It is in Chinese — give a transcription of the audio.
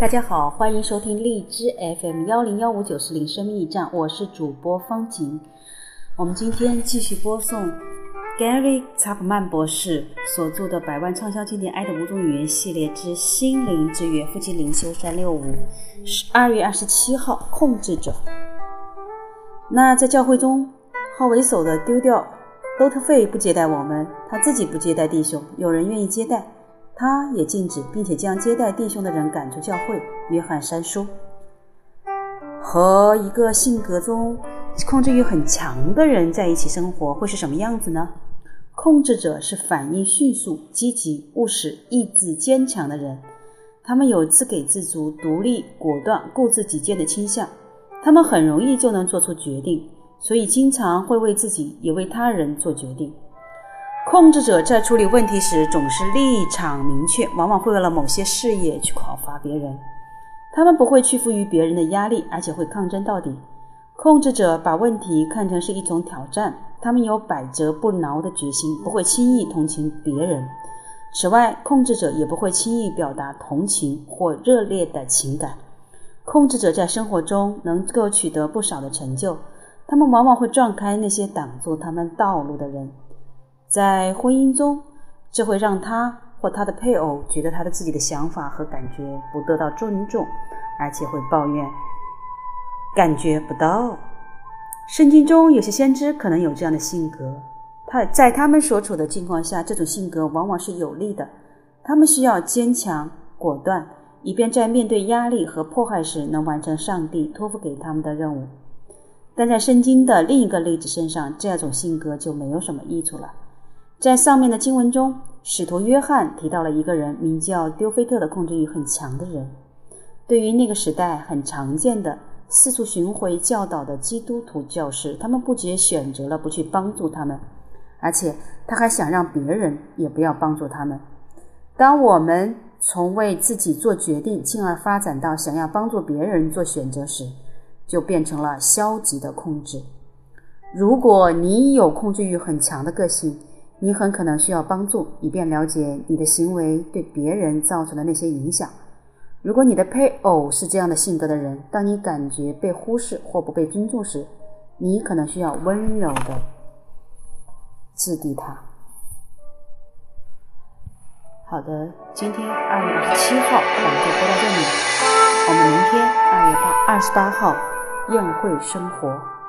大家好，欢迎收听荔枝 FM 幺零幺五九四零生命驿站，我是主播方景。我们今天继续播送 Gary 查普曼博士所著的百万畅销经典《爱的五种语言》系列之《心灵之约》，夫妻灵修三六五，十二月二十七号，控制者。那在教会中，好为首的丢掉都特费不接待我们，他自己不接待弟兄，有人愿意接待。他也禁止，并且将接待弟兄的人赶出教会。约翰三书和一个性格中控制欲很强的人在一起生活会是什么样子呢？控制者是反应迅速、积极、务实、意志坚强的人。他们有自给自足、独立、果断、固执己见的倾向。他们很容易就能做出决定，所以经常会为自己也为他人做决定。控制者在处理问题时总是立场明确，往往会为了某些事业去考伐别人。他们不会屈服于别人的压力，而且会抗争到底。控制者把问题看成是一种挑战，他们有百折不挠的决心，不会轻易同情别人。此外，控制者也不会轻易表达同情或热烈的情感。控制者在生活中能够取得不少的成就，他们往往会撞开那些挡住他们道路的人。在婚姻中，这会让他或他的配偶觉得他的自己的想法和感觉不得到尊重，而且会抱怨感觉不到。圣经中有些先知可能有这样的性格，他在他们所处的境况下，这种性格往往是有利的。他们需要坚强果断，以便在面对压力和迫害时能完成上帝托付给他们的任务。但在圣经的另一个例子身上，这种性格就没有什么益处了。在上面的经文中，使徒约翰提到了一个人，名叫丢菲特的控制欲很强的人。对于那个时代很常见的四处巡回教导的基督徒教师，他们不仅选择了不去帮助他们，而且他还想让别人也不要帮助他们。当我们从为自己做决定，进而发展到想要帮助别人做选择时，就变成了消极的控制。如果你有控制欲很强的个性，你很可能需要帮助，以便了解你的行为对别人造成的那些影响。如果你的配偶是这样的性格的人，当你感觉被忽视或不被尊重时，你可能需要温柔的质地他。好的，今天二月二十七号我们就播到这里，我们明天二月八二十八号宴会生活。